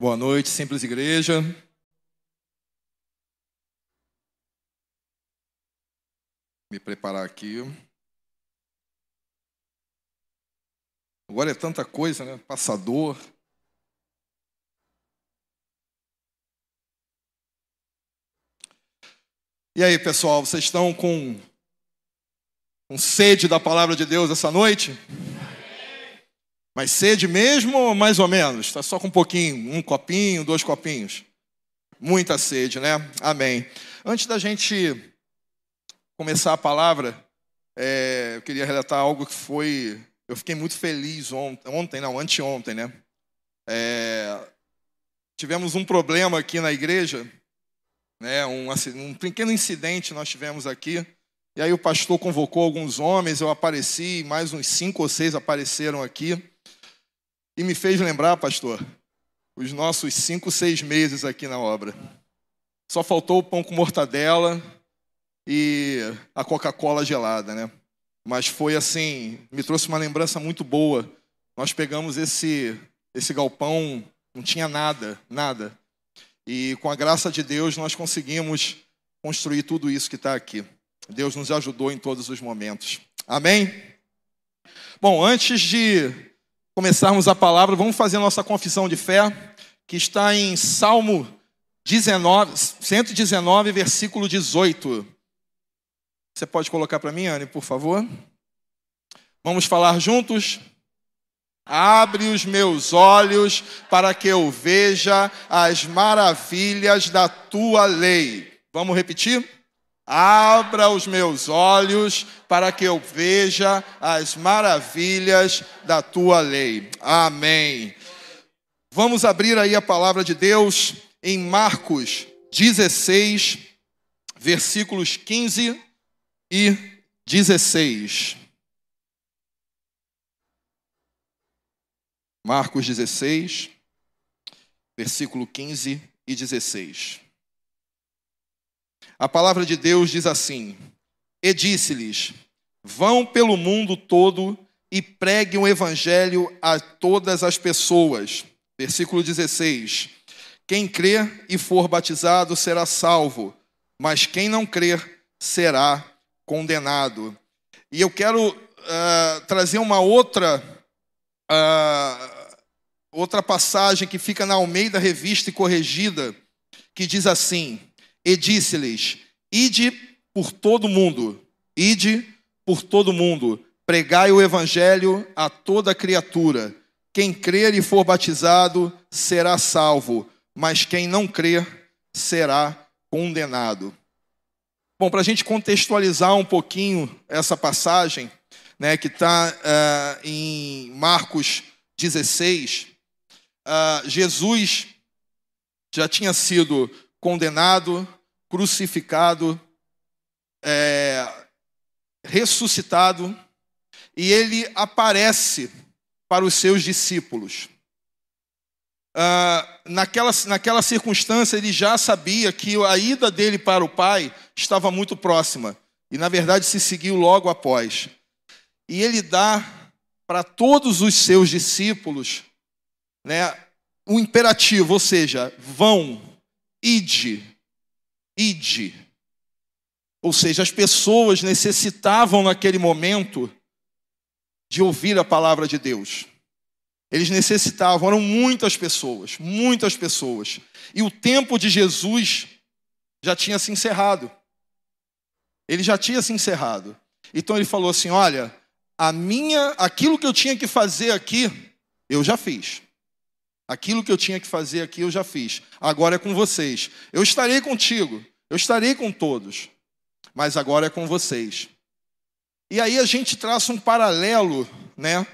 Boa noite, Simples Igreja. Me preparar aqui. Agora é tanta coisa, né? Passador. E aí, pessoal, vocês estão com, com sede da palavra de Deus essa noite? Mas sede mesmo mais ou menos? Está só com um pouquinho, um copinho, dois copinhos? Muita sede, né? Amém. Antes da gente começar a palavra, é, eu queria relatar algo que foi. Eu fiquei muito feliz ontem, ontem não, anteontem, né? É, tivemos um problema aqui na igreja né, um, um pequeno incidente nós tivemos aqui. E aí o pastor convocou alguns homens, eu apareci, mais uns cinco ou seis apareceram aqui. E me fez lembrar, pastor, os nossos cinco, seis meses aqui na obra. Só faltou o pão com mortadela e a Coca-Cola gelada, né? Mas foi assim, me trouxe uma lembrança muito boa. Nós pegamos esse esse galpão, não tinha nada, nada. E com a graça de Deus nós conseguimos construir tudo isso que está aqui. Deus nos ajudou em todos os momentos. Amém? Bom, antes de começarmos a palavra, vamos fazer a nossa confissão de fé, que está em Salmo 19, 119, versículo 18. Você pode colocar para mim, Anne, por favor? Vamos falar juntos? Abre os meus olhos para que eu veja as maravilhas da tua lei. Vamos repetir? Abra os meus olhos para que eu veja as maravilhas da tua lei. Amém. Vamos abrir aí a palavra de Deus em Marcos 16, versículos 15 e 16. Marcos 16, versículo 15 e 16. A palavra de Deus diz assim: E disse-lhes: Vão pelo mundo todo e preguem o evangelho a todas as pessoas. Versículo 16: Quem crer e for batizado será salvo, mas quem não crer será condenado. E eu quero uh, trazer uma outra uh, outra passagem que fica na Almeida Revista e Corrigida, que diz assim: E disse-lhes: Ide por todo mundo, ide por todo mundo, pregai o evangelho a toda criatura. Quem crer e for batizado será salvo, mas quem não crer será condenado. Bom, para a gente contextualizar um pouquinho essa passagem, né, que está uh, eh, em Marcos 16, uh, Jesus já tinha sido condenado, crucificado, é, ressuscitado, e ele aparece para os seus discípulos. Uh, naquela, naquela circunstância, ele já sabia que a ida dele para o Pai estava muito próxima, e na verdade se seguiu logo após. E ele dá para todos os seus discípulos né, um imperativo, ou seja, vão, ide, ide. Ou seja, as pessoas necessitavam naquele momento de ouvir a palavra de Deus. Eles necessitavam, eram muitas pessoas, muitas pessoas. E o tempo de Jesus já tinha se encerrado. Ele já tinha se encerrado. Então ele falou assim: "Olha, a minha, aquilo que eu tinha que fazer aqui, eu já fiz. Aquilo que eu tinha que fazer aqui eu já fiz. Agora é com vocês. Eu estarei contigo. Eu estarei com todos. Mas agora é com vocês. E aí a gente traça um paralelo, né?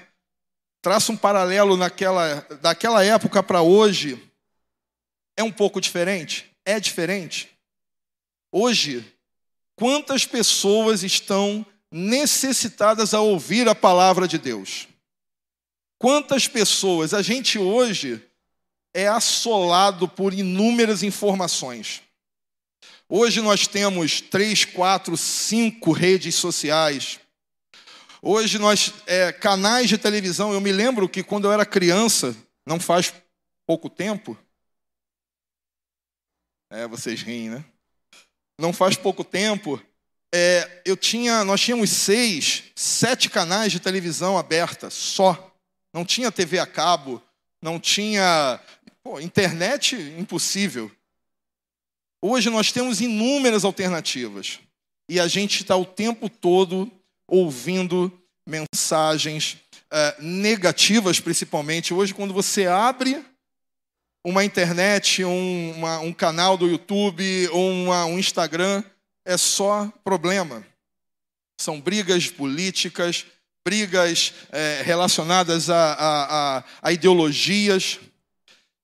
Traça um paralelo naquela, daquela época para hoje. É um pouco diferente? É diferente. Hoje, quantas pessoas estão necessitadas a ouvir a palavra de Deus? Quantas pessoas a gente hoje é assolado por inúmeras informações. Hoje nós temos três, quatro, cinco redes sociais. Hoje nós é, canais de televisão. Eu me lembro que quando eu era criança, não faz pouco tempo, É, vocês riem, né? Não faz pouco tempo, é, eu tinha, nós tínhamos seis, sete canais de televisão aberta, só. Não tinha TV a cabo, não tinha pô, internet, impossível. Hoje nós temos inúmeras alternativas e a gente está o tempo todo ouvindo mensagens uh, negativas, principalmente. Hoje, quando você abre uma internet, um, uma, um canal do YouTube ou uma, um Instagram, é só problema. São brigas políticas, brigas é, relacionadas a, a, a, a ideologias.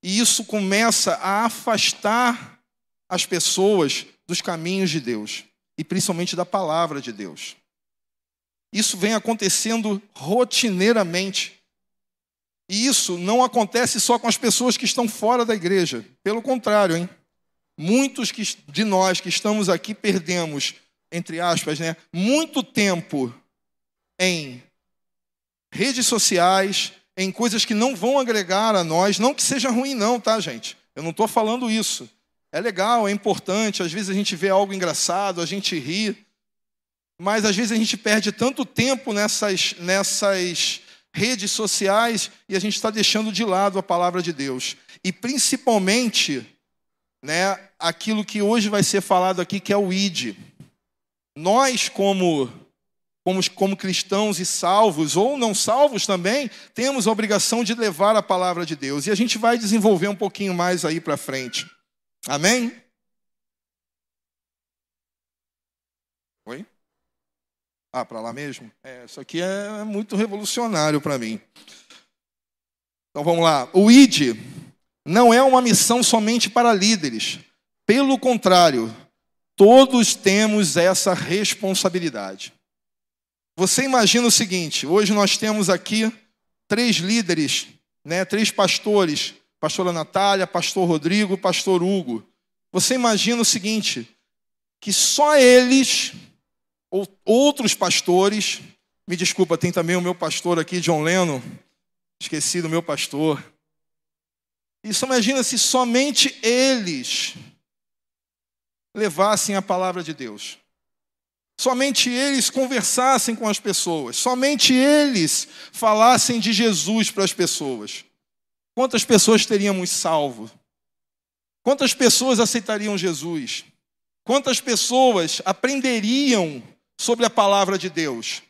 E isso começa a afastar as pessoas dos caminhos de Deus e principalmente da palavra de Deus. Isso vem acontecendo rotineiramente. E isso não acontece só com as pessoas que estão fora da igreja. Pelo contrário, hein? Muitos de nós que estamos aqui perdemos, entre aspas, né, muito tempo em redes sociais, em coisas que não vão agregar a nós. Não que seja ruim, não, tá, gente? Eu não estou falando isso. É legal, é importante. Às vezes a gente vê algo engraçado, a gente ri mas às vezes a gente perde tanto tempo nessas, nessas redes sociais e a gente está deixando de lado a palavra de Deus. E principalmente, né, aquilo que hoje vai ser falado aqui, que é o ID. Nós, como, como, como cristãos e salvos, ou não salvos também, temos a obrigação de levar a palavra de Deus. E a gente vai desenvolver um pouquinho mais aí para frente. Amém? Oi? Ah, para lá mesmo? É, isso aqui é muito revolucionário para mim. Então vamos lá. O ID não é uma missão somente para líderes. Pelo contrário, todos temos essa responsabilidade. Você imagina o seguinte: hoje nós temos aqui três líderes, né, três pastores, pastora Natália, pastor Rodrigo, pastor Hugo. Você imagina o seguinte: que só eles outros pastores, me desculpa, tem também o meu pastor aqui, John Leno, esqueci do meu pastor. Isso imagina se somente eles levassem a palavra de Deus. Somente eles conversassem com as pessoas, somente eles falassem de Jesus para as pessoas. Quantas pessoas teríamos salvo? Quantas pessoas aceitariam Jesus? Quantas pessoas aprenderiam sobre a palavra de Deus?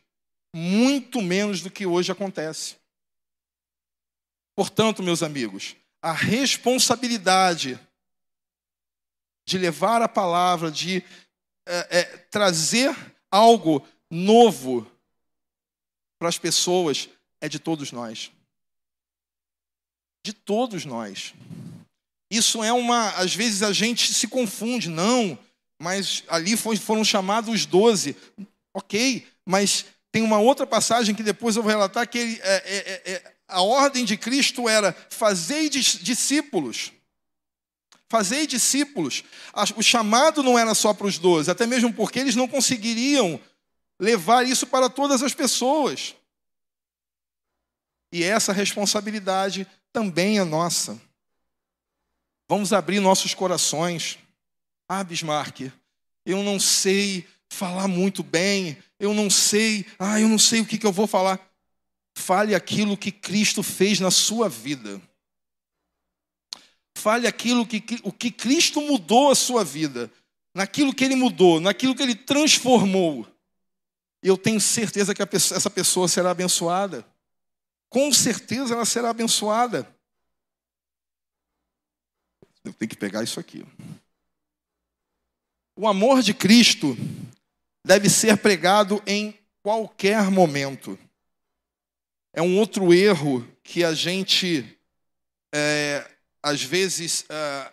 Muito menos do que hoje acontece. Portanto, meus amigos, a responsabilidade de levar a palavra, de é, é, trazer algo novo para as pessoas é de todos nós. De todos nós. Isso é uma. Às vezes a gente se confunde, não mas ali foram chamados os doze. Ok, mas tem uma outra passagem que depois eu vou relatar que ele, é, é, é, é a ordem de Cristo era fazer discípulos. Fazer discípulos. O chamado não era só para os doze, até mesmo porque eles não conseguiriam levar isso para todas as pessoas. E essa responsabilidade também é nossa. Vamos abrir nossos corações. Ah, Bismarck, eu não sei falar muito bem, eu não sei, ah, eu não sei o que, que eu vou falar. Fale aquilo que Cristo fez na sua vida. Fale aquilo que o que Cristo mudou a sua vida, naquilo que ele mudou, naquilo que ele transformou. Eu tenho certeza que pessoa, essa pessoa será abençoada. Com certeza ela será abençoada. Eu tenho que pegar isso aqui. O amor de Cristo deve ser pregado em qualquer momento. É um outro erro que a gente, é, às vezes, é,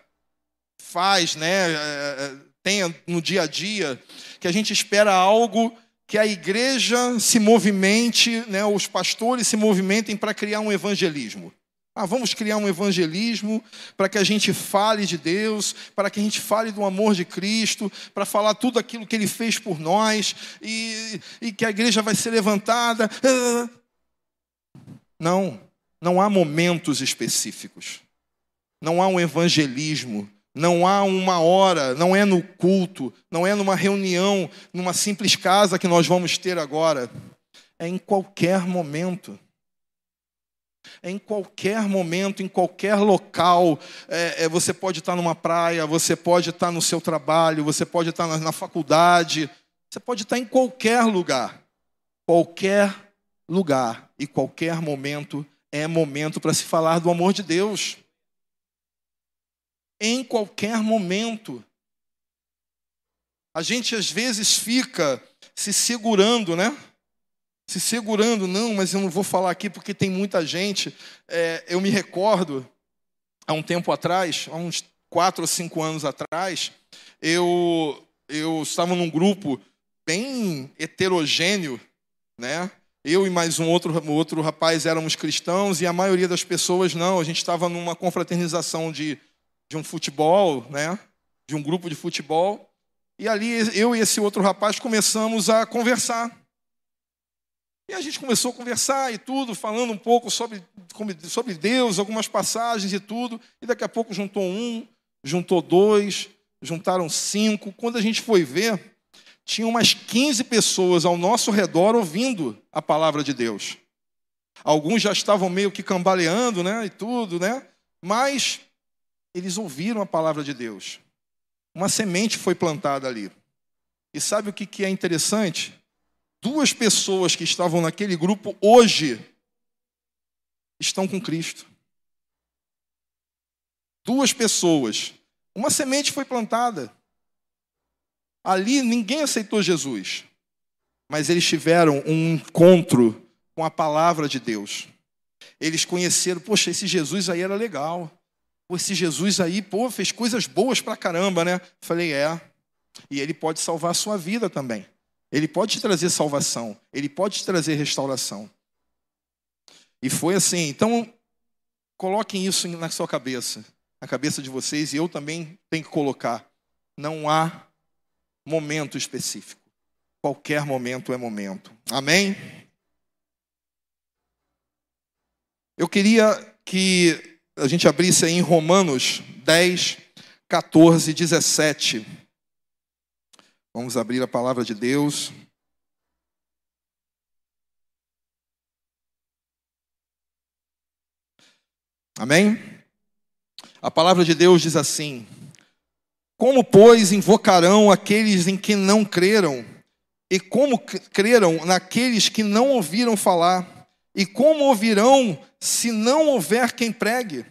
faz, né? É, tem no dia a dia, que a gente espera algo que a igreja se movimente, né, os pastores se movimentem para criar um evangelismo. Ah, vamos criar um evangelismo para que a gente fale de Deus, para que a gente fale do amor de Cristo, para falar tudo aquilo que Ele fez por nós e, e que a igreja vai ser levantada. Não, não há momentos específicos. Não há um evangelismo Não há uma hora, não é no culto, não é numa reunião, numa simples casa que nós vamos ter agora. É em qualquer momento. É em qualquer momento, em qualquer local. É, é, você pode estar numa praia, você pode estar no seu trabalho, você pode estar na, na faculdade, você pode estar em qualquer lugar. Qualquer lugar e qualquer momento é momento para se falar do amor de Deus. Em qualquer momento. A gente às vezes fica se segurando, né? Se segurando, não, mas eu não vou falar aqui porque tem muita gente. É, eu me recordo, há um tempo atrás, há uns quatro ou cinco anos atrás, eu, eu estava num grupo bem heterogêneo, né? Eu e mais um outro, outro rapaz éramos cristãos e a maioria das pessoas não. A gente estava numa confraternização de, de um futebol, né? De um grupo de futebol. E ali eu e esse outro rapaz começamos a conversar. E a gente começou a conversar e tudo, falando um pouco sobre, sobre Deus, algumas passagens e tudo. E daqui a pouco juntou um, juntou dois, juntaram cinco. Quando a gente foi ver, tinha umas 15 pessoas ao nosso redor ouvindo a palavra de Deus. Alguns já estavam meio que cambaleando, né, e tudo, né? Mas eles ouviram a palavra de Deus. Uma semente foi plantada ali. E sabe o que é interessante? Duas pessoas que estavam naquele grupo hoje estão com Cristo. Duas pessoas. Uma semente foi plantada. Ali ninguém aceitou Jesus, mas eles tiveram um encontro com a palavra de Deus. Eles conheceram, poxa, esse Jesus aí era legal. Pô, esse Jesus aí, pô, fez coisas boas pra caramba, né? Falei, é. E ele pode salvar a sua vida também. Ele pode te trazer salvação. Ele pode te trazer restauração. E foi assim. Então, coloquem isso na sua cabeça, na cabeça de vocês, e eu também tenho que colocar. Não há momento específico. Qualquer momento é momento. Amém? Eu queria que a gente abrisse aí em Romanos 10, 14, 17. Vamos abrir a palavra de Deus. Amém? A palavra de Deus diz assim: como, pois, invocarão aqueles em que não creram? E como creram naqueles que não ouviram falar? E como ouvirão se não houver quem pregue?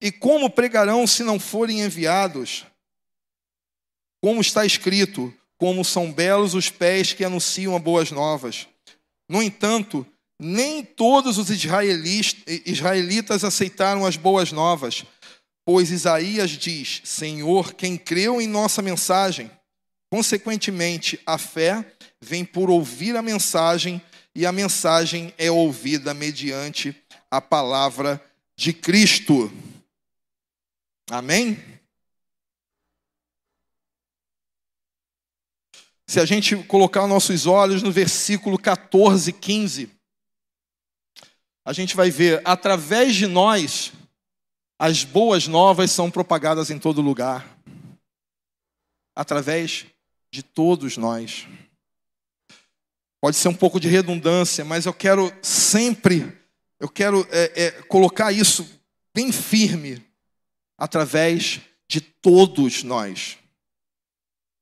E como pregarão se não forem enviados? Como está escrito, como são belos os pés que anunciam boas novas. No entanto, nem todos os israelitas aceitaram as boas novas. Pois Isaías diz: Senhor, quem creu em nossa mensagem? Consequentemente, a fé vem por ouvir a mensagem, e a mensagem é ouvida mediante a palavra de Cristo. Amém? Se a gente colocar nossos olhos no versículo 14, 15, a gente vai ver, através de nós, as boas novas são propagadas em todo lugar, através de todos nós. Pode ser um pouco de redundância, mas eu quero sempre, eu quero é, é, colocar isso bem firme, através de todos nós.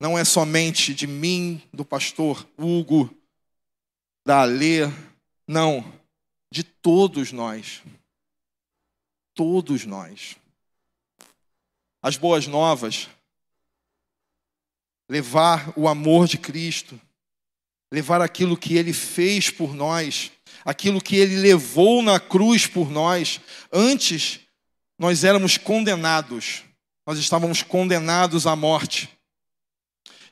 Não é somente de mim, do pastor Hugo, da Alê, não, de todos nós todos nós. As boas novas, levar o amor de Cristo, levar aquilo que ele fez por nós, aquilo que ele levou na cruz por nós. Antes, nós éramos condenados, nós estávamos condenados à morte.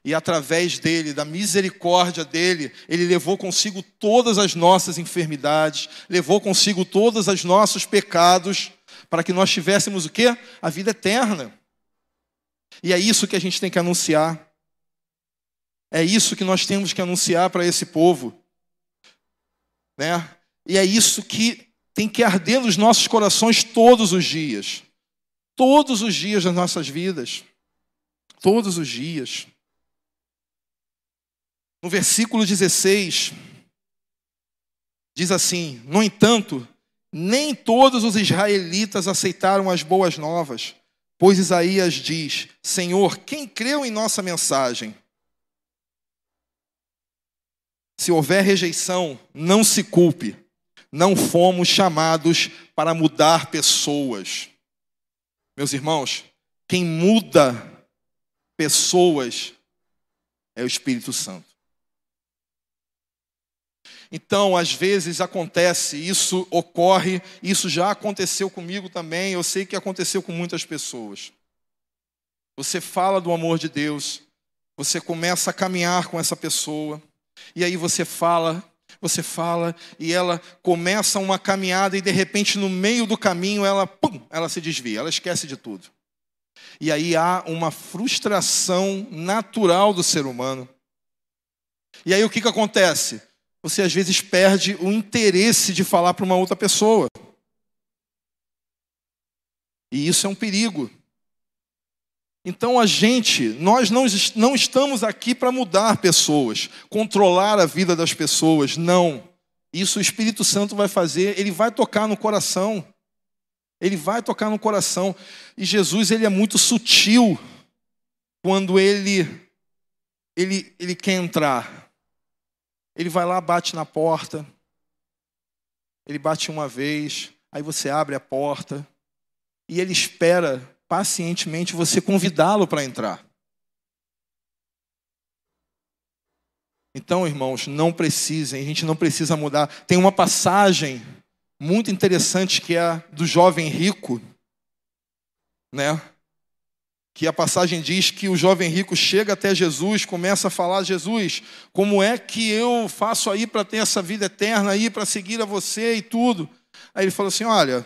E através dele, da misericórdia dele, ele levou consigo todas as nossas enfermidades, levou consigo todos os nossos pecados para que nós tivéssemos o quê? A vida eterna. E é isso que a gente tem que anunciar. É isso que nós temos que anunciar para esse povo. Né? E é isso que tem que arder nos nossos corações todos os dias. todos os dias das nossas vidas. Todos os dias. No versículo 16, diz assim: No entanto, nem todos os israelitas aceitaram as boas novas, pois Isaías diz: Senhor, quem creu em nossa mensagem? Se houver rejeição, não se culpe. Não fomos chamados para mudar pessoas. Meus irmãos, quem muda pessoas é o Espírito Santo. Então, às vezes acontece, isso ocorre, isso já aconteceu comigo também, eu sei que aconteceu com muitas pessoas. Você fala do amor de Deus, você começa a caminhar com essa pessoa, e aí você fala, você fala, e ela começa uma caminhada, e de repente, no meio do caminho, ela, pum, ela se desvia, ela esquece de tudo. E aí há uma frustração natural do ser humano. E aí o que, que acontece? você às vezes perde o interesse de falar para uma outra pessoa. E isso é um perigo. Então a gente, nós não, não estamos aqui para mudar pessoas, controlar a vida das pessoas, não. Isso o Espírito Santo vai fazer, ele vai tocar no coração. Ele vai tocar no coração. E Jesus, ele é muito sutil quando ele ele, ele quer entrar. Ele vai lá, bate na porta. Ele bate uma vez, aí você abre a porta e ele espera pacientemente você convidá-lo para entrar. Então, irmãos, não precisem, a gente não precisa mudar. Tem uma passagem muito interessante que é a do jovem rico, né? que a passagem diz que o jovem rico chega até Jesus, começa a falar: Jesus, como é que eu faço aí para ter essa vida eterna aí, para seguir a você e tudo? Aí ele falou assim: Olha.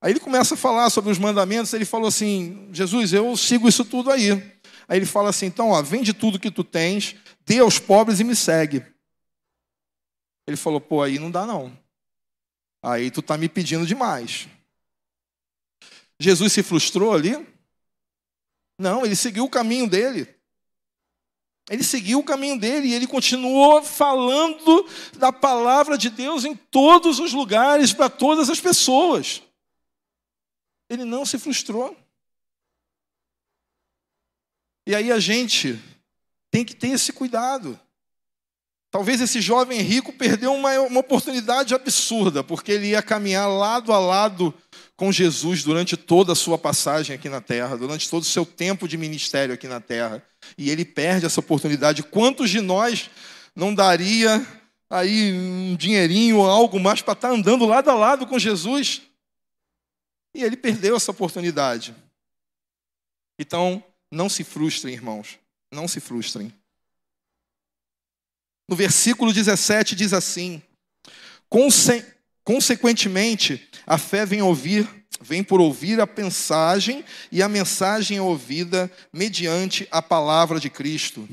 Aí ele começa a falar sobre os mandamentos. Ele falou assim: Jesus, eu sigo isso tudo aí. Aí ele fala assim: Então, ó, vende tudo que tu tens, dê aos pobres e me segue. Ele falou: Pô, aí não dá não. Aí tu está me pedindo demais. Jesus se frustrou ali? Não, ele seguiu o caminho dele. Ele seguiu o caminho dele e ele continuou falando da palavra de Deus em todos os lugares, para todas as pessoas. Ele não se frustrou. E aí a gente tem que ter esse cuidado. Talvez esse jovem rico perdeu uma, uma oportunidade absurda, porque ele ia caminhar lado a lado com Jesus durante toda a sua passagem aqui na terra, durante todo o seu tempo de ministério aqui na terra. E ele perde essa oportunidade. Quantos de nós não daria aí um dinheirinho ou algo mais para estar andando lado a lado com Jesus? E ele perdeu essa oportunidade. Então, não se frustrem, irmãos. Não se frustrem. No versículo 17 diz assim: Consequentemente, a fé vem ouvir, vem por ouvir a mensagem, e a mensagem é ouvida mediante a palavra de Cristo.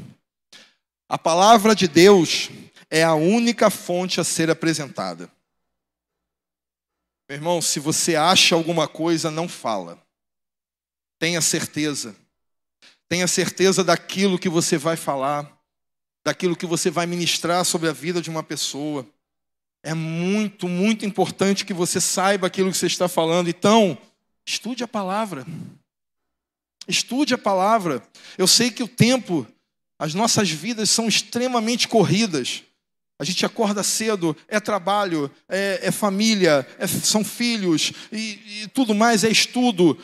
A palavra de Deus é a única fonte a ser apresentada. Meu irmão, se você acha alguma coisa, não fala. Tenha certeza. Tenha certeza daquilo que você vai falar, daquilo que você vai ministrar sobre a vida de uma pessoa. É muito, muito importante que você saiba aquilo que você está falando. Então, estude a palavra. Estude a palavra. Eu sei que o tempo, as nossas vidas são extremamente corridas. A gente acorda cedo, é trabalho, é, é família, é, são filhos e, e tudo mais, é estudo.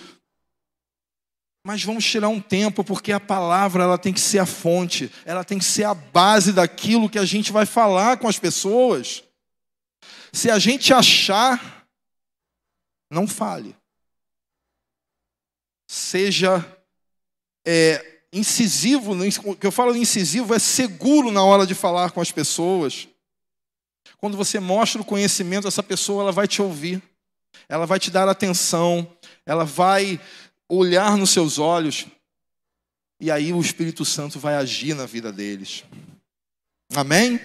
Mas vamos tirar um tempo, porque a palavra ela tem que ser a fonte, ela tem que ser a base daquilo que a gente vai falar com as pessoas. Se a gente achar, não fale. Seja é, incisivo, o que eu falo incisivo é seguro na hora de falar com as pessoas. Quando você mostra o conhecimento, essa pessoa ela vai te ouvir, ela vai te dar atenção, ela vai olhar nos seus olhos, e aí o Espírito Santo vai agir na vida deles. Amém?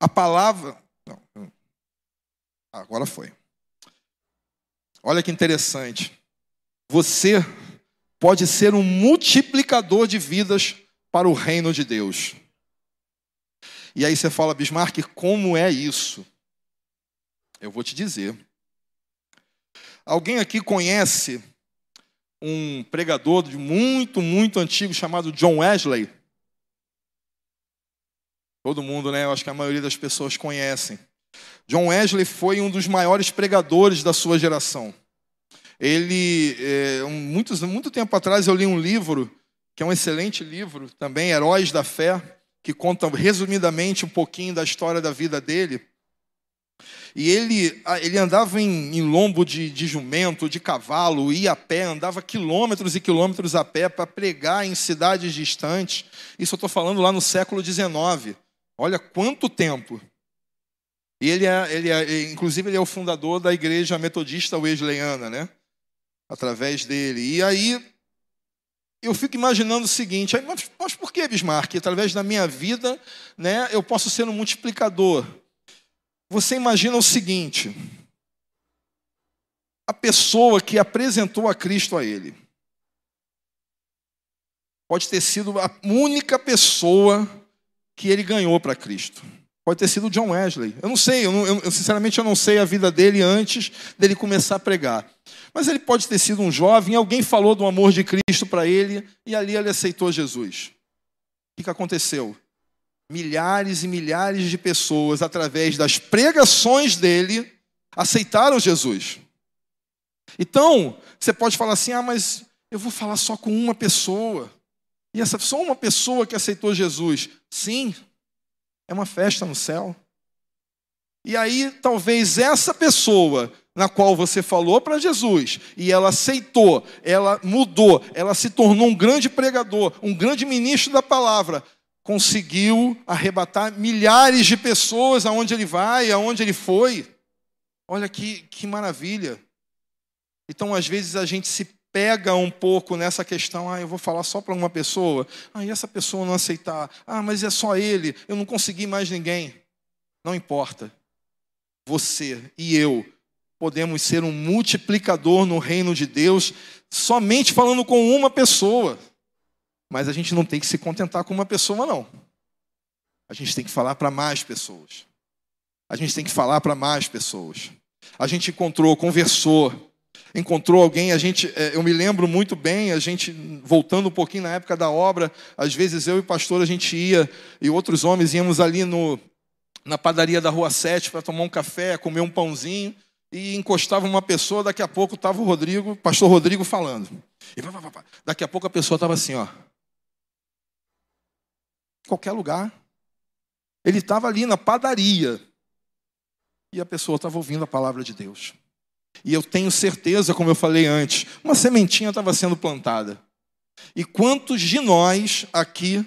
A palavra. Não, Agora foi. Olha que interessante. Você pode ser um multiplicador de vidas para o reino de Deus. E aí você fala, Bismarck, como é isso? Eu vou te dizer. Alguém aqui conhece um pregador de muito, muito antigo chamado John Wesley? Todo mundo, né? Eu acho que a maioria das pessoas conhecem. John Wesley foi um dos maiores pregadores da sua geração. Ele, é, muito tempo atrás, eu li um livro, que é um excelente livro também, Heróis da Fé, que conta resumidamente um pouquinho da história da vida dele. E ele, ele andava em, em lombo de, de, jumento, de cavalo, ia a pé, andava quilômetros e quilômetros a pé para pregar em cidades distantes. Isso eu estou falando lá no século XIX. Olha quanto tempo. Ele é, ele é, inclusive, ele é o fundador da igreja metodista wesleyana, né? Através dele. E aí, eu fico imaginando o seguinte, mas, mas por que, Bismarck? Através da minha vida, né, eu posso ser um multiplicador. Você imagina o seguinte, a pessoa que apresentou a Cristo a ele, pode ter sido a única pessoa que ele ganhou para Cristo. Pode ter sido John Wesley. Eu não sei, eu, não, eu, sinceramente eu não sei a vida dele antes dele começar a pregar. Mas ele pode ter sido um jovem, alguém falou do amor de Cristo para ele e ali ele aceitou Jesus. O que, que aconteceu? Milhares e milhares de pessoas, através das pregações dele, aceitaram Jesus. Então, você pode falar assim: ah, mas eu vou falar só com uma pessoa. E essa só uma pessoa que aceitou Jesus. Sim, é uma festa no céu. E aí, talvez essa pessoa na qual você falou para Jesus e ela aceitou, ela mudou, ela se tornou um grande pregador, um grande ministro da palavra, conseguiu arrebatar milhares de pessoas aonde ele vai, aonde ele foi. Olha que, que maravilha. Então, às vezes, a gente se pega um pouco nessa questão, ah, eu vou falar só para uma pessoa, ah, e essa pessoa não aceitar, ah, mas é só ele, eu não consegui mais ninguém. Não importa. Você e eu podemos ser um multiplicador no reino de Deus somente falando com uma pessoa. Mas a gente não tem que se contentar com uma pessoa, não. A gente tem que falar para mais pessoas. A gente tem que falar para mais pessoas. A gente encontrou, conversou, encontrou alguém, a gente, é, eu me lembro muito bem, a gente, voltando um pouquinho na época da obra, às vezes eu e o pastor, a gente ia, e outros homens íamos ali no, na padaria da Rua 7 para tomar um café, comer um pãozinho, e encostava uma pessoa, daqui a pouco estava o Rodrigo, o pastor Rodrigo falando. E pá, pá, pá, daqui a pouco a pessoa estava assim, ó. Qualquer lugar. Ele estava ali na padaria. E a pessoa estava ouvindo a palavra de Deus. E eu tenho certeza, como eu falei antes, uma sementinha estava sendo plantada. E quantos de nós aqui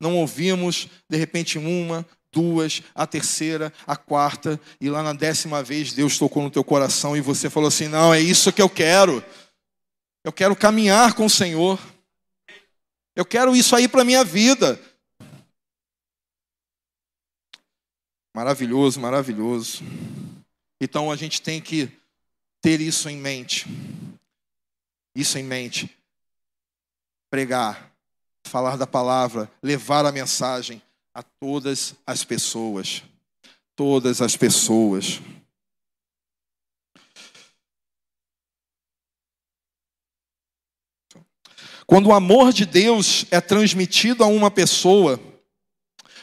não ouvimos, de repente, uma, duas, a terceira, a quarta, e lá na décima vez Deus tocou no teu coração e você falou assim: não, é isso que eu quero. Eu quero caminhar com o Senhor. Eu quero isso aí para a minha vida. Maravilhoso, maravilhoso. Então a gente tem que ter isso em mente. Isso em mente. Pregar, falar da palavra, levar a mensagem a todas as pessoas. Todas as pessoas. Quando o amor de Deus é transmitido a uma pessoa,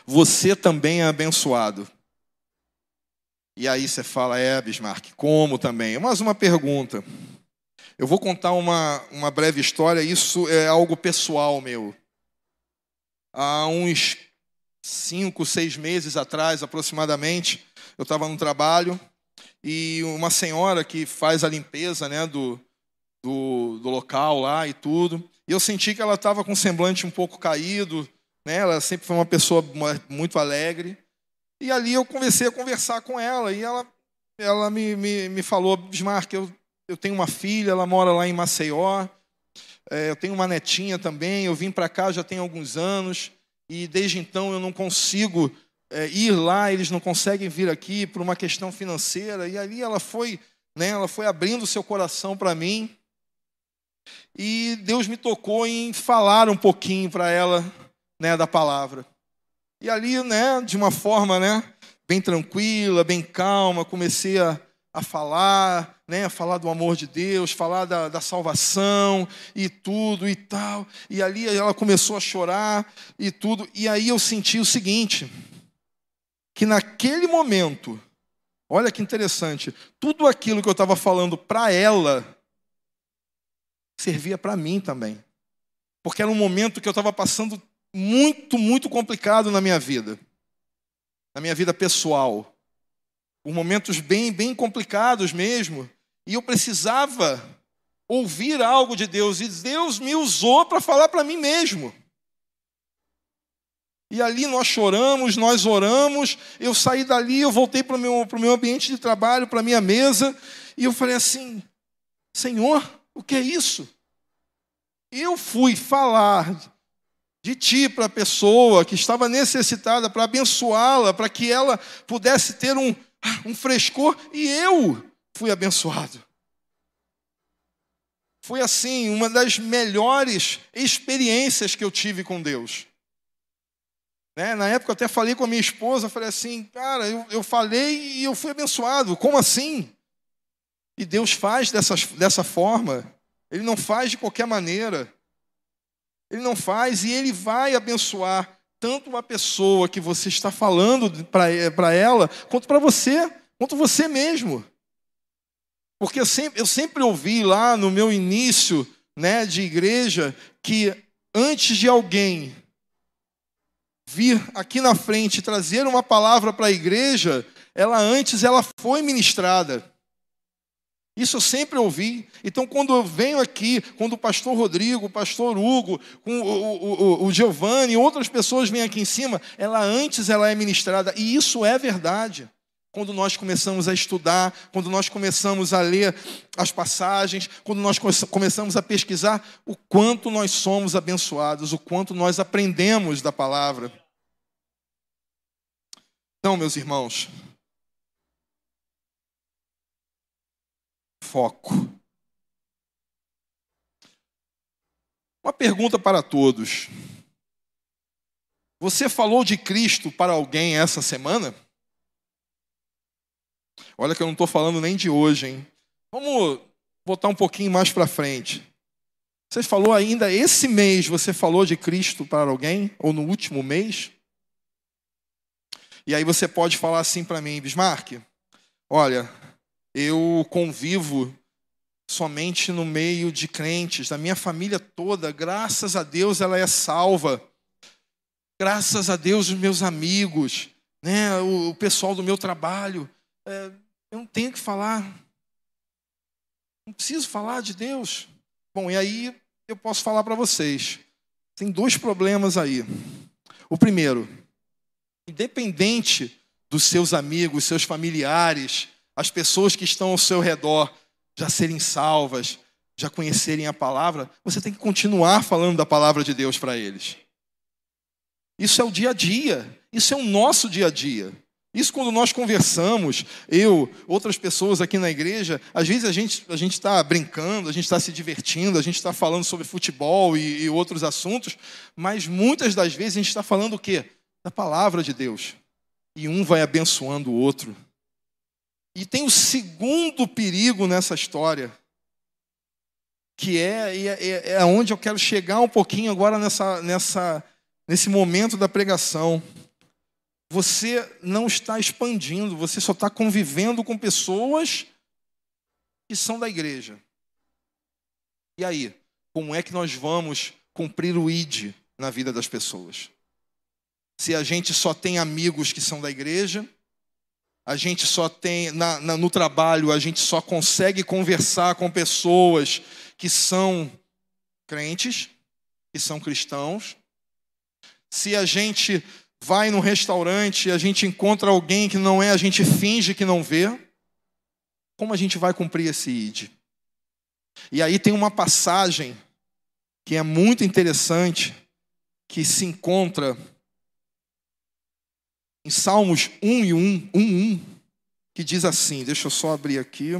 você também é abençoado. E aí você fala, é, Bismarck, como também? Mas uma pergunta. Eu vou contar uma, uma breve história, isso é algo pessoal meu. Há uns cinco, seis meses atrás, aproximadamente, eu estava no trabalho e uma senhora que faz a limpeza né, do, do, do local lá e tudo, e eu senti que ela estava com o semblante um pouco caído, né, ela sempre foi uma pessoa muito alegre, e ali eu comecei a conversar com ela, e ela, ela me, me, me falou, Bismarck, eu, eu tenho uma filha, ela mora lá em Maceió, é, eu tenho uma netinha também, eu vim para cá já tem alguns anos, e desde então eu não consigo é, ir lá, eles não conseguem vir aqui por uma questão financeira. E ali ela foi, né, ela foi abrindo seu coração para mim. E Deus me tocou em falar um pouquinho para ela, né, da palavra. E ali, né, de uma forma, né, bem tranquila, bem calma, comecei a, a falar, né, a falar do amor de Deus, falar da, da salvação e tudo e tal. E ali ela começou a chorar e tudo. E aí eu senti o seguinte, que naquele momento, olha que interessante, tudo aquilo que eu estava falando para ela servia para mim também. Porque era um momento que eu estava passando muito, muito complicado na minha vida, na minha vida pessoal. Por momentos bem, bem complicados mesmo. E eu precisava ouvir algo de Deus. E Deus me usou para falar para mim mesmo. E ali nós choramos, nós oramos. Eu saí dali, eu voltei para o meu, meu ambiente de trabalho, para a minha mesa. E eu falei assim: Senhor, o que é isso? Eu fui falar de ti para a pessoa que estava necessitada, para abençoá-la, para que ela pudesse ter um, um frescor, e eu fui abençoado. Foi assim, uma das melhores experiências que eu tive com Deus. Né? Na época eu até falei com a minha esposa, falei assim, cara, eu, eu falei e eu fui abençoado, como assim? E Deus faz dessa, dessa forma, Ele não faz de qualquer maneira. Ele não faz e ele vai abençoar tanto uma pessoa que você está falando para ela, quanto para você, quanto você mesmo. Porque eu sempre, eu sempre ouvi lá no meu início né, de igreja que antes de alguém vir aqui na frente trazer uma palavra para a igreja, ela antes ela foi ministrada. Isso eu sempre ouvi. Então, quando eu venho aqui, quando o pastor Rodrigo, o pastor Hugo, o, o, o, o Giovanni outras pessoas vêm aqui em cima, ela antes ela é ministrada. E isso é verdade. Quando nós começamos a estudar, quando nós começamos a ler as passagens, quando nós começamos a pesquisar, o quanto nós somos abençoados, o quanto nós aprendemos da palavra. Então, meus irmãos, foco. Uma pergunta para todos. Você falou de Cristo para alguém essa semana? Olha que eu não estou falando nem de hoje, hein? Vamos botar um pouquinho mais para frente. Você falou ainda esse mês, você falou de Cristo para alguém? Ou no último mês? E aí você pode falar assim para mim, Bismarck, olha, eu convivo somente no meio de crentes, da minha família toda, graças a Deus ela é salva. Graças a Deus os meus amigos, né, o, pessoal do meu trabalho, é, eu não tenho que falar, não preciso falar de Deus. Bom, e aí eu posso falar para vocês. Tem dois problemas aí. O primeiro, independente dos seus amigos, seus familiares, as pessoas que estão ao seu redor já serem salvas, já conhecerem a palavra, você tem que continuar falando da palavra de Deus para eles. Isso é o dia a dia, isso é o nosso dia a dia. Isso quando nós conversamos, eu, outras pessoas aqui na igreja, às vezes a gente a gente está brincando, a gente está se divertindo, a gente está falando sobre futebol e, e outros assuntos, mas muitas das vezes a gente está falando o quê? Da palavra de Deus. E um vai abençoando o outro. E tem o segundo perigo nessa história, que é, é, é onde eu quero chegar um pouquinho agora nessa, nessa, nesse momento da pregação. Você não está expandindo, você só está convivendo com pessoas que são da igreja. E aí, como é que nós vamos cumprir o ID na vida das pessoas? Se a gente só tem amigos que são da igreja, a gente só tem, na, na, no trabalho, a gente só consegue conversar com pessoas que são crentes, que são cristãos. Se a gente vai no restaurante e a gente encontra alguém que não é, a gente finge que não vê. Como a gente vai cumprir esse ID? E aí tem uma passagem que é muito interessante, que se encontra em Salmos 1 e 1, 1, 1, que diz assim: deixa eu só abrir aqui.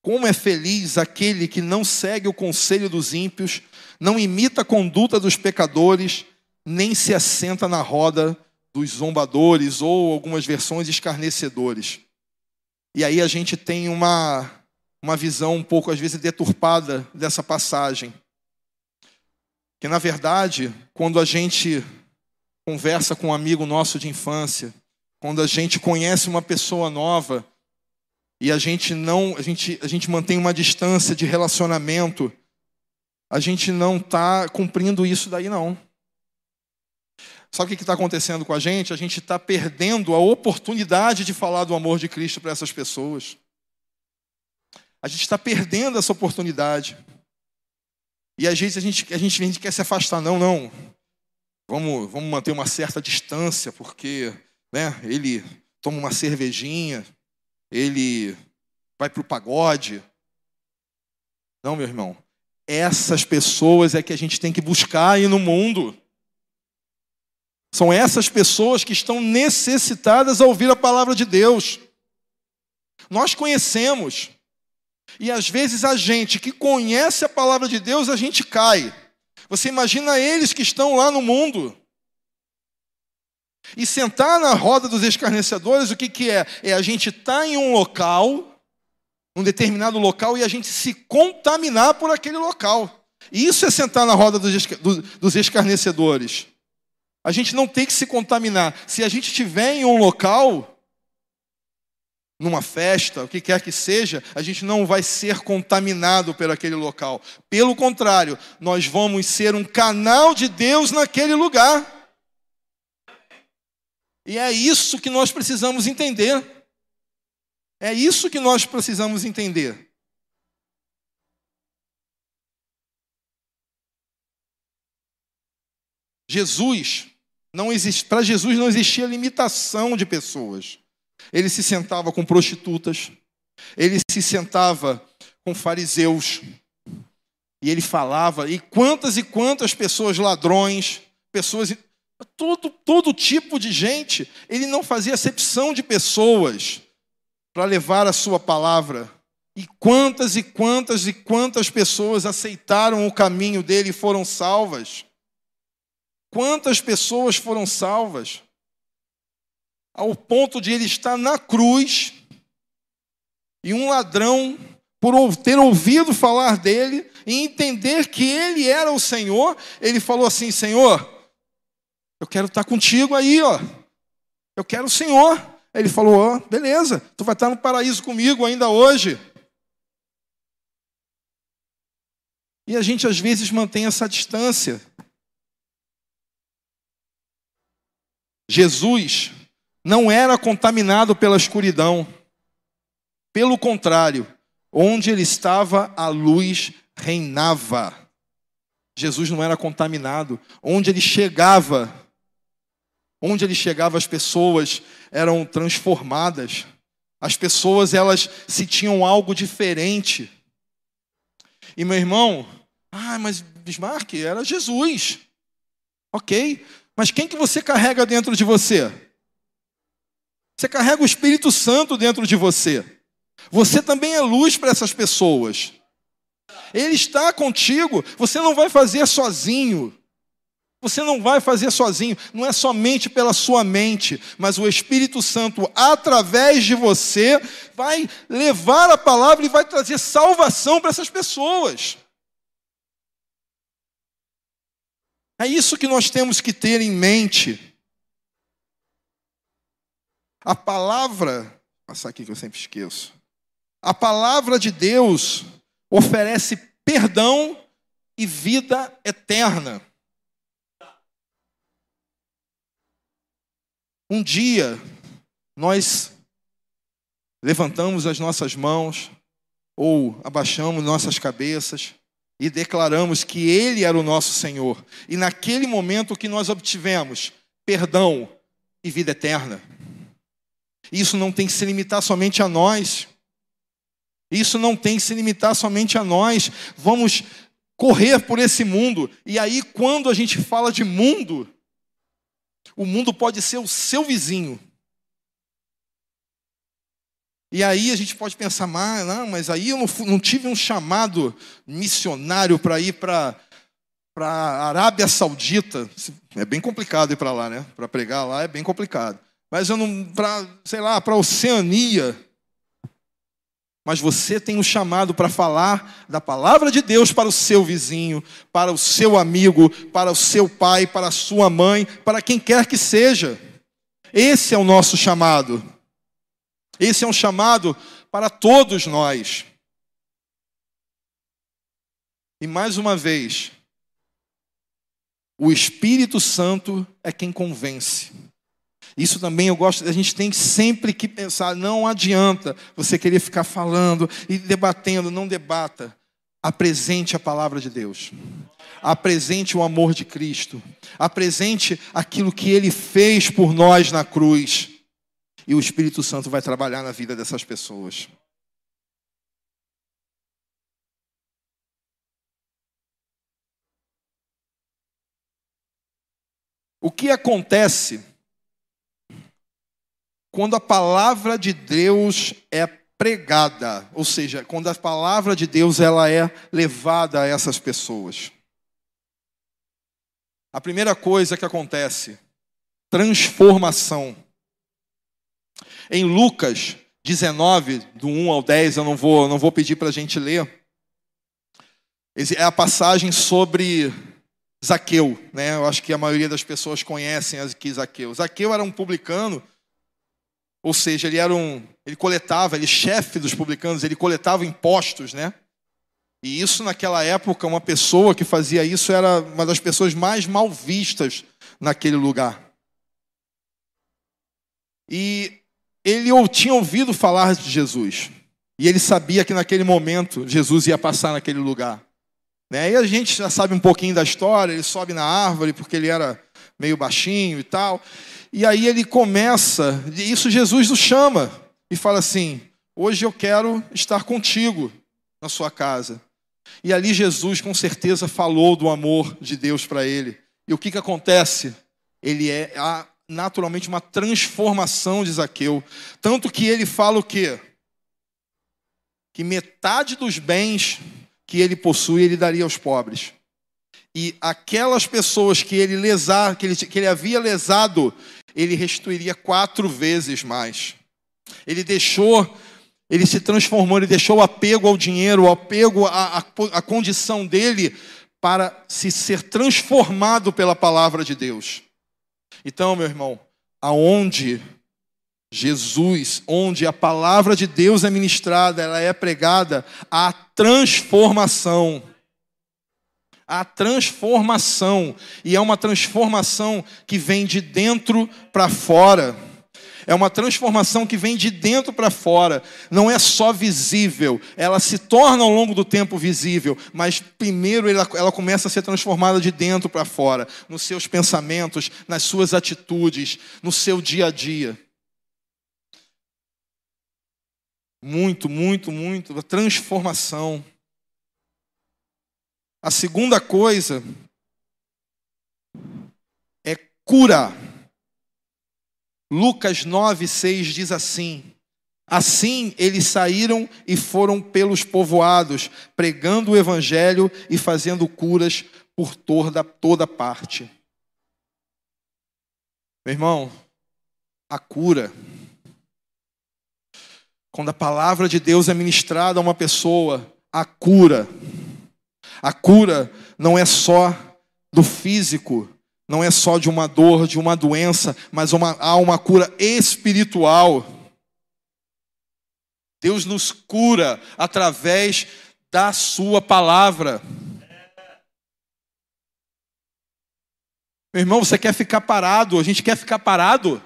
Como é feliz aquele que não segue o conselho dos ímpios, não imita a conduta dos pecadores, nem se assenta na roda dos zombadores ou algumas versões escarnecedores. E aí a gente tem uma, uma visão um pouco, às vezes, deturpada dessa passagem. Que, na verdade, quando a gente conversa com um amigo nosso de infância, quando a gente conhece uma pessoa nova, e a gente não, a gente, a gente mantém uma distância de relacionamento, a gente não está cumprindo isso daí não. Sabe o que está acontecendo com a gente? A gente está perdendo a oportunidade de falar do amor de Cristo para essas pessoas. A gente está perdendo essa oportunidade. E às vezes a gente, a gente, a gente quer se afastar, não, não. Vamos, vamos manter uma certa distância, porque né, ele toma uma cervejinha, ele vai para o pagode. Não, meu irmão. Essas pessoas é que a gente tem que buscar aí no mundo. São essas pessoas que estão necessitadas a ouvir a palavra de Deus. Nós conhecemos. E às vezes a gente que conhece a palavra de Deus, a gente cai. Você imagina eles que estão lá no mundo. E sentar na roda dos escarnecedores, o que, que é? É a gente estar tá em um local, um determinado local, e a gente se contaminar por aquele local. Isso é sentar na roda dos, escarnecedores. A gente não tem que se contaminar. Se a gente estiver em um local, numa festa, o que quer que seja, a gente não vai ser contaminado por aquele local. Pelo contrário, nós vamos ser um canal de Deus naquele lugar. E é isso que nós precisamos entender. É isso que nós precisamos entender. Jesus não existe, para Jesus não existia limitação de pessoas. Ele se sentava com prostitutas, ele se sentava com fariseus, e ele falava, e quantas e quantas pessoas ladrões, pessoas todo todo tipo de gente, ele não fazia acepção de pessoas para levar a sua palavra. E quantas e quantas e quantas pessoas aceitaram o caminho dele e foram salvas? Quantas pessoas foram salvas? Ao ponto de ele estar na cruz e um ladrão, por ter ouvido falar dele e entender que ele era o Senhor, ele falou assim: Senhor, eu quero estar contigo aí, ó. Eu quero o Senhor. Ele falou: ó, beleza, tu vai estar no paraíso comigo ainda hoje. E a gente às vezes mantém essa distância. Jesus não era contaminado pela escuridão. Pelo contrário, onde ele estava, a luz reinava. Jesus não era contaminado. Onde ele chegava, onde ele chegava, as pessoas eram transformadas. As pessoas, elas se tinham algo diferente. E meu irmão, ah, mas Bismarck era Jesus. Ok, mas quem que você carrega dentro de você? Você carrega o Espírito Santo dentro de você. Você também é luz para essas pessoas. Ele está contigo. Você não vai fazer sozinho. Você não vai fazer sozinho. Não é somente pela sua mente, mas o Espírito Santo, através de você, vai levar a palavra e vai trazer salvação para essas pessoas. É isso que nós temos que ter em mente. A palavra, passar aqui que eu sempre esqueço. A palavra de Deus oferece perdão e vida eterna. Um dia, nós levantamos as nossas mãos ou abaixamos nossas cabeças e declaramos que Ele era o nosso Senhor. E naquele momento que nós obtivemos perdão e vida eterna. Isso não tem que se limitar somente a nós. Isso não tem que se limitar somente a nós. Vamos correr por esse mundo. E aí, quando a gente fala de mundo, o mundo pode ser o seu vizinho. E aí a gente pode pensar, mas, não, mas aí eu não, não tive um chamado missionário para ir para a Arábia Saudita. É bem complicado ir para lá, né? Para pregar lá é bem complicado. Mas eu não, para, sei lá, para Oceania. Mas você tem um chamado para falar da palavra de Deus para o seu vizinho, para o seu amigo, para o seu pai, para a sua mãe, para quem quer que seja. Esse é o nosso chamado. Esse é um chamado para todos nós. E mais uma vez, o Espírito Santo é quem convence. Isso também eu gosto, a gente tem sempre que pensar, não adianta você querer ficar falando e debatendo, não debata. Apresente a palavra de Deus. Apresente o amor de Cristo. Apresente aquilo que ele fez por nós na cruz. E o Espírito Santo vai trabalhar na vida dessas pessoas. O que acontece quando a palavra de Deus é pregada, ou seja, quando a palavra de Deus ela é levada a essas pessoas. A primeira coisa que acontece, transformação. Em Lucas 19, do 1 ao 10, eu não vou, não vou pedir para a gente ler. É a passagem sobre Zaqueu, né? Eu acho que a maioria das pessoas conhecem aqui Zaqueu. Zaqueu era um publicano ou seja, ele era um, ele coletava, ele chefe dos publicanos, ele coletava impostos, né? E isso naquela época, uma pessoa que fazia isso era uma das pessoas mais mal vistas naquele lugar. E ele tinha ouvido falar de Jesus. E ele sabia que naquele momento Jesus ia passar naquele lugar. Né? E a gente já sabe um pouquinho da história, ele sobe na árvore porque ele era meio baixinho e tal. E aí ele começa, e isso Jesus o chama e fala assim: Hoje eu quero estar contigo na sua casa. E ali Jesus com certeza falou do amor de Deus para ele. E o que, que acontece? Ele é naturalmente uma transformação de Zaqueu. Tanto que ele fala o quê? Que metade dos bens que ele possui ele daria aos pobres. E aquelas pessoas que ele lesar, que ele, que ele havia lesado, ele restituiria quatro vezes mais. Ele deixou, ele se transformou, ele deixou o apego ao dinheiro, o apego à, à, à condição dele para se ser transformado pela palavra de Deus. Então, meu irmão, aonde Jesus, onde a palavra de Deus é ministrada, ela é pregada, há transformação a transformação, e é uma transformação que vem de dentro para fora. É uma transformação que vem de dentro para fora, não é só visível, ela se torna ao longo do tempo visível, mas primeiro ela, ela começa a ser transformada de dentro para fora, nos seus pensamentos, nas suas atitudes, no seu dia a dia. Muito, muito, muito, a transformação. A segunda coisa é cura. Lucas 9, 6 diz assim: Assim eles saíram e foram pelos povoados, pregando o evangelho e fazendo curas por toda, toda parte. Meu irmão, a cura. Quando a palavra de Deus é ministrada a uma pessoa, a cura a cura não é só do físico, não é só de uma dor, de uma doença, mas uma, há uma cura espiritual. Deus nos cura através da Sua palavra. Meu irmão, você quer ficar parado? A gente quer ficar parado?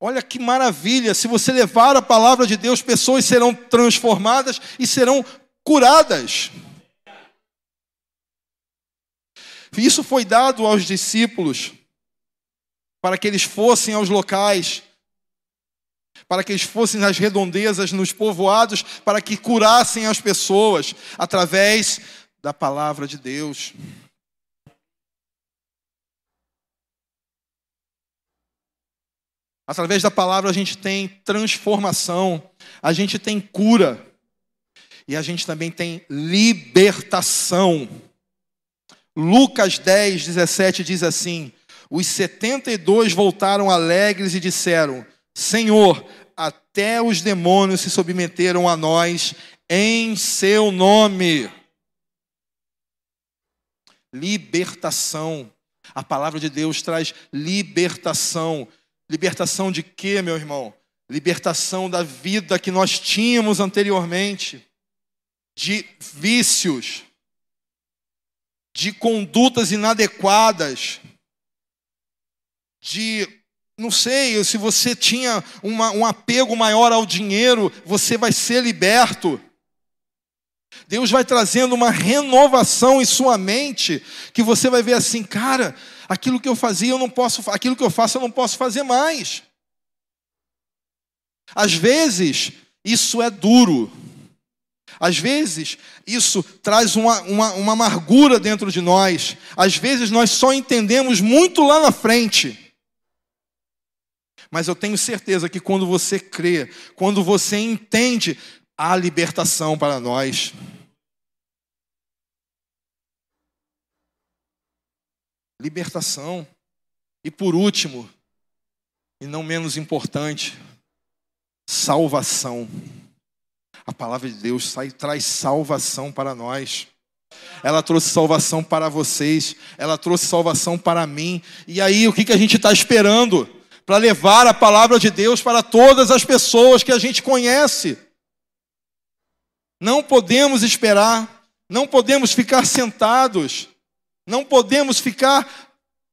Olha que maravilha! Se você levar a palavra de Deus, pessoas serão transformadas e serão curadas. Isso foi dado aos discípulos para que eles fossem aos locais para que eles fossem nas redondezas, nos povoados, para que curassem as pessoas através da palavra de Deus. Através da palavra a gente tem transformação, a gente tem cura e a gente também tem libertação. Lucas 10, 17 diz assim: Os 72 voltaram alegres e disseram: Senhor, até os demônios se submeteram a nós em seu nome. Libertação. A palavra de Deus traz libertação. Libertação de quê, meu irmão? Libertação da vida que nós tínhamos anteriormente, de vícios, de condutas inadequadas, de, não sei, se você tinha uma, um apego maior ao dinheiro, você vai ser liberto. Deus vai trazendo uma renovação em sua mente, que você vai ver assim, cara, aquilo que eu fazia eu não posso, aquilo que eu faço eu não posso fazer mais. Às vezes, isso é duro. Às vezes, isso traz uma, uma, uma amargura dentro de nós. Às vezes, nós só entendemos muito lá na frente. Mas eu tenho certeza que quando você crê, quando você entende, há libertação para nós. Libertação. E por último, e não menos importante, salvação. A palavra de Deus sai, traz salvação para nós. Ela trouxe salvação para vocês, ela trouxe salvação para mim. E aí, o que, que a gente está esperando? Para levar a palavra de Deus para todas as pessoas que a gente conhece. Não podemos esperar, não podemos ficar sentados, não podemos ficar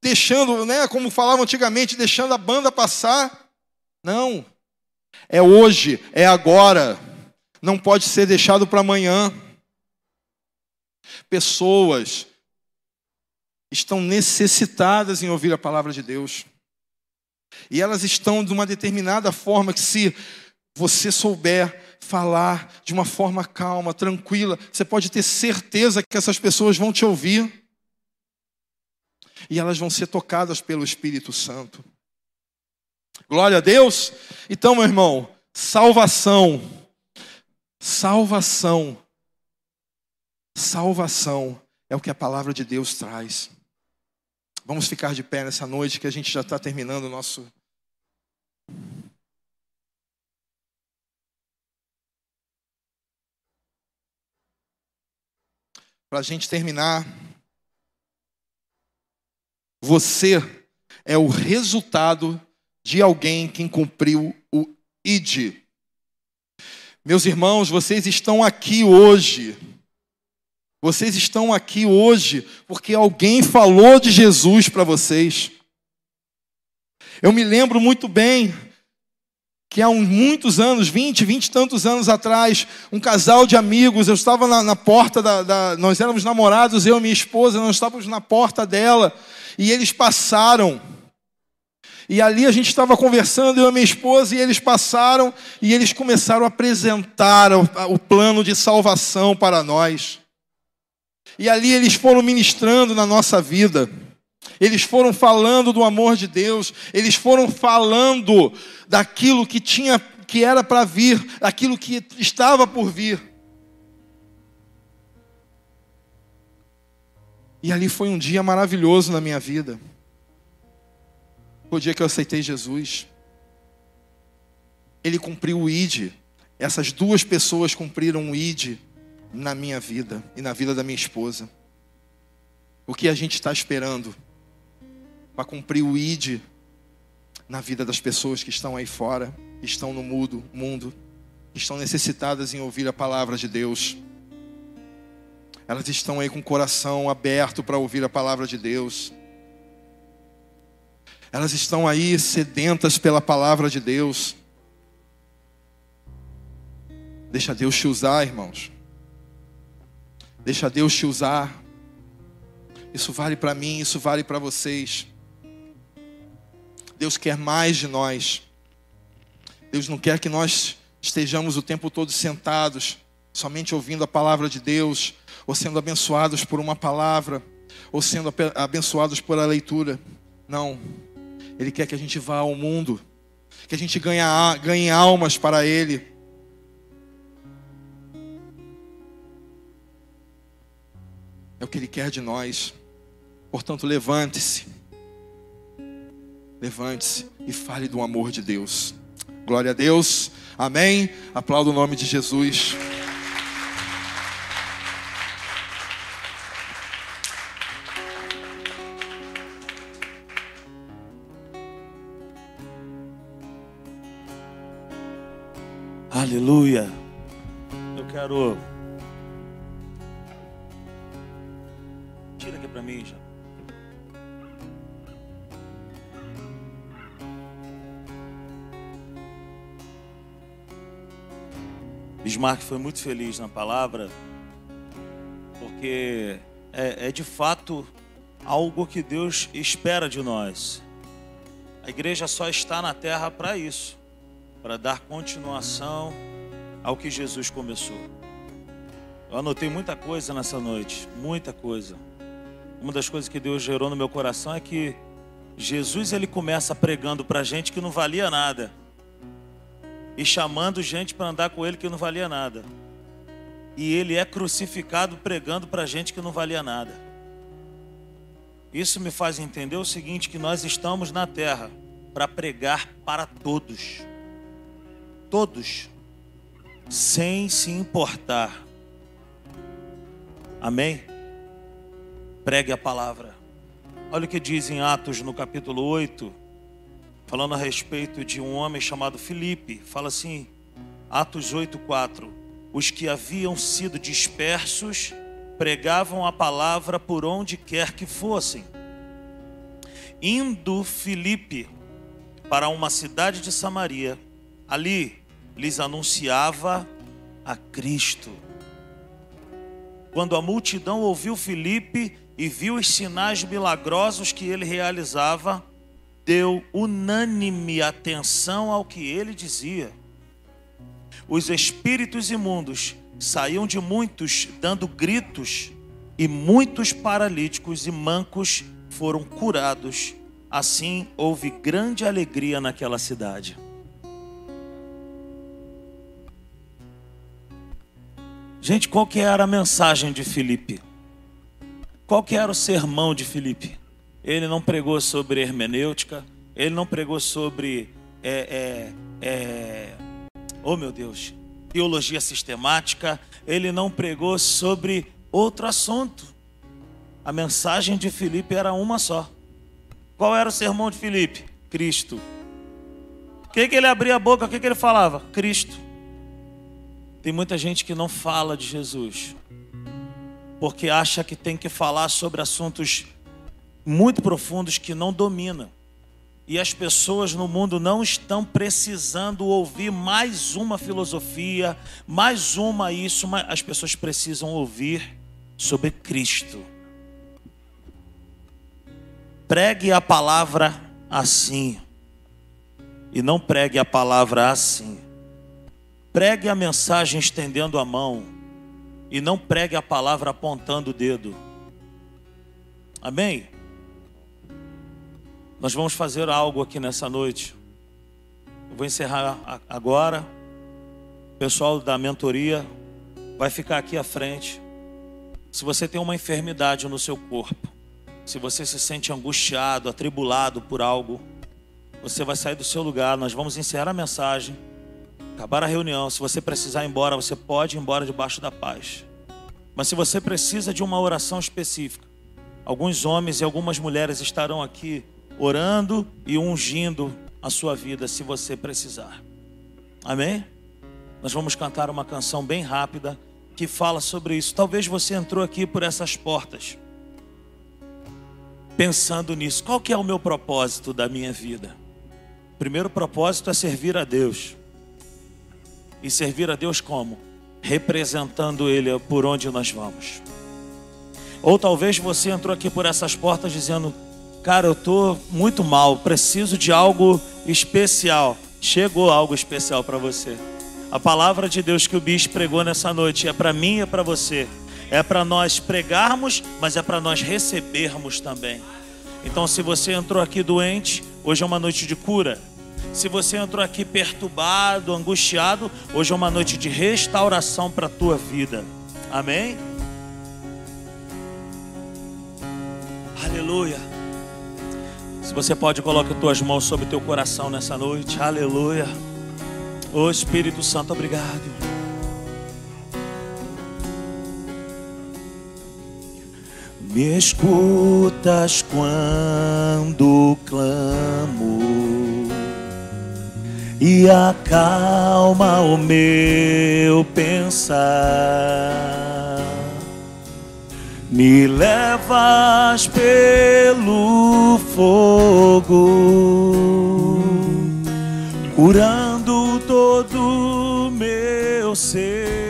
deixando, né, como falavam antigamente, deixando a banda passar. Não. É hoje, é agora. Não pode ser deixado para amanhã. Pessoas estão necessitadas em ouvir a palavra de Deus. E elas estão de uma determinada forma que se você souber falar de uma forma calma, tranquila, você pode ter certeza que essas pessoas vão te ouvir. E elas vão ser tocadas pelo Espírito Santo. Glória a Deus. Então, meu irmão, salvação. Salvação. Salvação é o que a palavra de Deus traz. Vamos ficar de pé nessa noite que a gente já está terminando o nosso para a gente terminar, você é o resultado de alguém que cumpriu o ID. Meus irmãos, vocês estão aqui hoje. Vocês estão aqui hoje porque alguém falou de Jesus para vocês. Eu me lembro muito bem que há muitos anos, 20, 20 e tantos anos atrás, um casal de amigos, eu estava na, na porta da, da, Nós éramos namorados, eu e minha esposa, nós estávamos na porta dela, e eles passaram. E ali a gente estava conversando, eu e minha esposa, e eles passaram, e eles começaram a apresentar o, o plano de salvação para nós. E ali eles foram ministrando na nossa vida. Eles foram falando do amor de Deus, eles foram falando daquilo que tinha que era para vir, daquilo que estava por vir. E ali foi um dia maravilhoso na minha vida. Foi o dia que eu aceitei Jesus. Ele cumpriu o ID. Essas duas pessoas cumpriram o ID na minha vida e na vida da minha esposa. O que a gente está esperando? para cumprir o ID na vida das pessoas que estão aí fora, que estão no mudo, mundo, que estão necessitadas em ouvir a palavra de Deus. Elas estão aí com o coração aberto para ouvir a palavra de Deus. Elas estão aí sedentas pela palavra de Deus. Deixa Deus te usar, irmãos. Deixa Deus te usar. Isso vale para mim, isso vale para vocês. Deus quer mais de nós. Deus não quer que nós estejamos o tempo todo sentados, somente ouvindo a palavra de Deus, ou sendo abençoados por uma palavra, ou sendo abençoados por a leitura. Não. Ele quer que a gente vá ao mundo, que a gente ganhe, ganhe almas para Ele. É o que Ele quer de nós. Portanto, levante-se. Levante-se e fale do amor de Deus. Glória a Deus. Amém. Aplauda o nome de Jesus. Aleluia. Eu quero. Tira aqui para mim já. Bismarck foi muito feliz na palavra, porque é, é de fato algo que Deus espera de nós. A igreja só está na terra para isso para dar continuação ao que Jesus começou. Eu anotei muita coisa nessa noite, muita coisa. Uma das coisas que Deus gerou no meu coração é que Jesus ele começa pregando para gente que não valia nada e chamando gente para andar com ele que não valia nada. E ele é crucificado pregando para gente que não valia nada. Isso me faz entender o seguinte: que nós estamos na terra para pregar para todos todos, sem se importar. Amém? Pregue a palavra. Olha o que diz em Atos no capítulo 8, falando a respeito de um homem chamado Filipe. Fala assim, Atos 8:4. Os que haviam sido dispersos pregavam a palavra por onde quer que fossem. Indo Filipe para uma cidade de Samaria, ali lhes anunciava a Cristo. Quando a multidão ouviu Filipe e viu os sinais milagrosos que ele realizava, deu unânime atenção ao que ele dizia. Os espíritos imundos saíam de muitos dando gritos, e muitos paralíticos e mancos foram curados. Assim houve grande alegria naquela cidade. Gente, qual que era a mensagem de Filipe? Qual que era o sermão de Filipe? Ele não pregou sobre hermenêutica, ele não pregou sobre, é, é, é, oh meu Deus, teologia sistemática, ele não pregou sobre outro assunto. A mensagem de Filipe era uma só. Qual era o sermão de Filipe? Cristo. O que, que ele abria a boca? O que, que ele falava? Cristo. Tem muita gente que não fala de Jesus, porque acha que tem que falar sobre assuntos muito profundos que não domina. E as pessoas no mundo não estão precisando ouvir mais uma filosofia, mais uma isso, mas as pessoas precisam ouvir sobre Cristo. Pregue a palavra assim, e não pregue a palavra assim. Pregue a mensagem estendendo a mão e não pregue a palavra apontando o dedo. Amém? Nós vamos fazer algo aqui nessa noite. Eu vou encerrar agora. O pessoal da mentoria vai ficar aqui à frente. Se você tem uma enfermidade no seu corpo, se você se sente angustiado, atribulado por algo, você vai sair do seu lugar. Nós vamos encerrar a mensagem. Acabar a reunião, se você precisar ir embora, você pode ir embora debaixo da paz. Mas se você precisa de uma oração específica, alguns homens e algumas mulheres estarão aqui orando e ungindo a sua vida se você precisar. Amém? Nós vamos cantar uma canção bem rápida que fala sobre isso. Talvez você entrou aqui por essas portas pensando nisso. Qual que é o meu propósito da minha vida? O primeiro propósito é servir a Deus. E servir a Deus como? Representando Ele por onde nós vamos. Ou talvez você entrou aqui por essas portas dizendo: Cara, eu estou muito mal, preciso de algo especial. chegou algo especial para você. A palavra de Deus que o bispo pregou nessa noite é para mim e é para você. É para nós pregarmos, mas é para nós recebermos também. Então, se você entrou aqui doente, hoje é uma noite de cura. Se você entrou aqui perturbado, angustiado, hoje é uma noite de restauração para a tua vida. Amém? Aleluia. Se você pode, coloque as tuas mãos sobre teu coração nessa noite. Aleluia. Ô oh, Espírito Santo, obrigado. Me escutas quando clamo e acalma o meu pensar me levas pelo fogo, curando todo meu ser.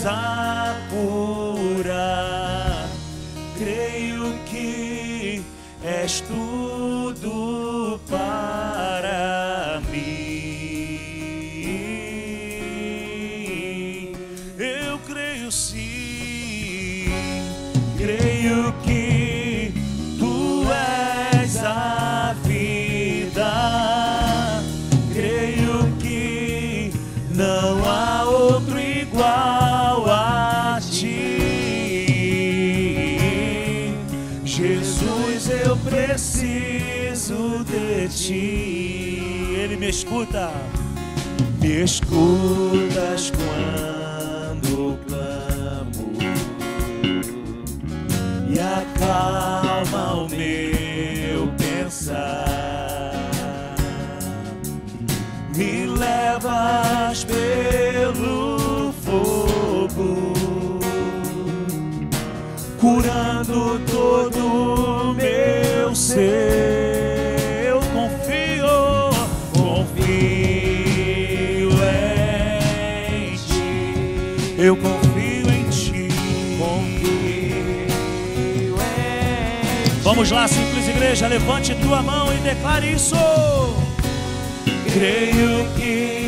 És a creio que és tudo preciso de ti. Ele me escuta, me escutas quando clamo. E acalma o meu pensar. Me levas pelo fogo, curando todo ser. Eu confio, confio em ti. Eu confio em ti. Confio em Vamos lá, simples igreja, levante tua mão e declare isso. Creio que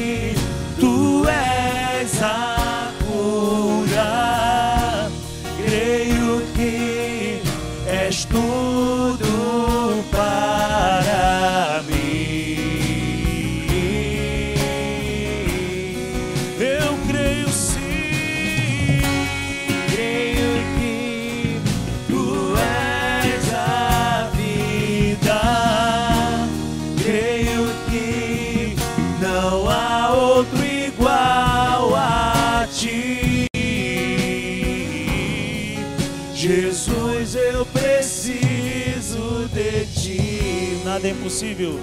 impossível.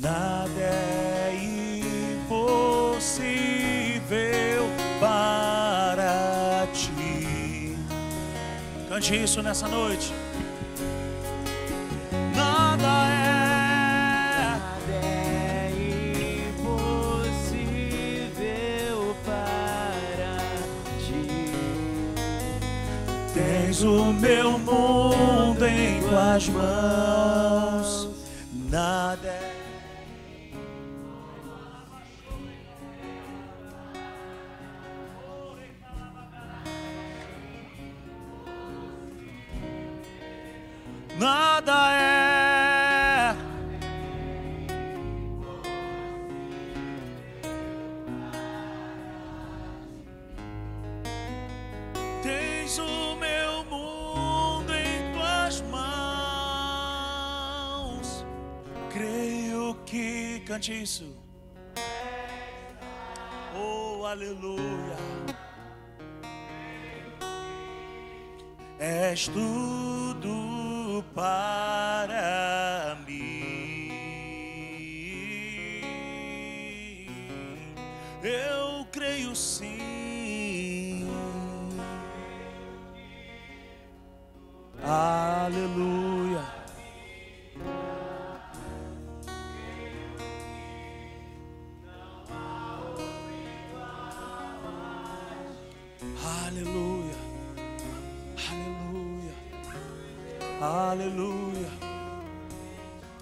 Nada é impossível para ti. Cante isso nessa noite. Nada é. o meu mundo em tuas mãos.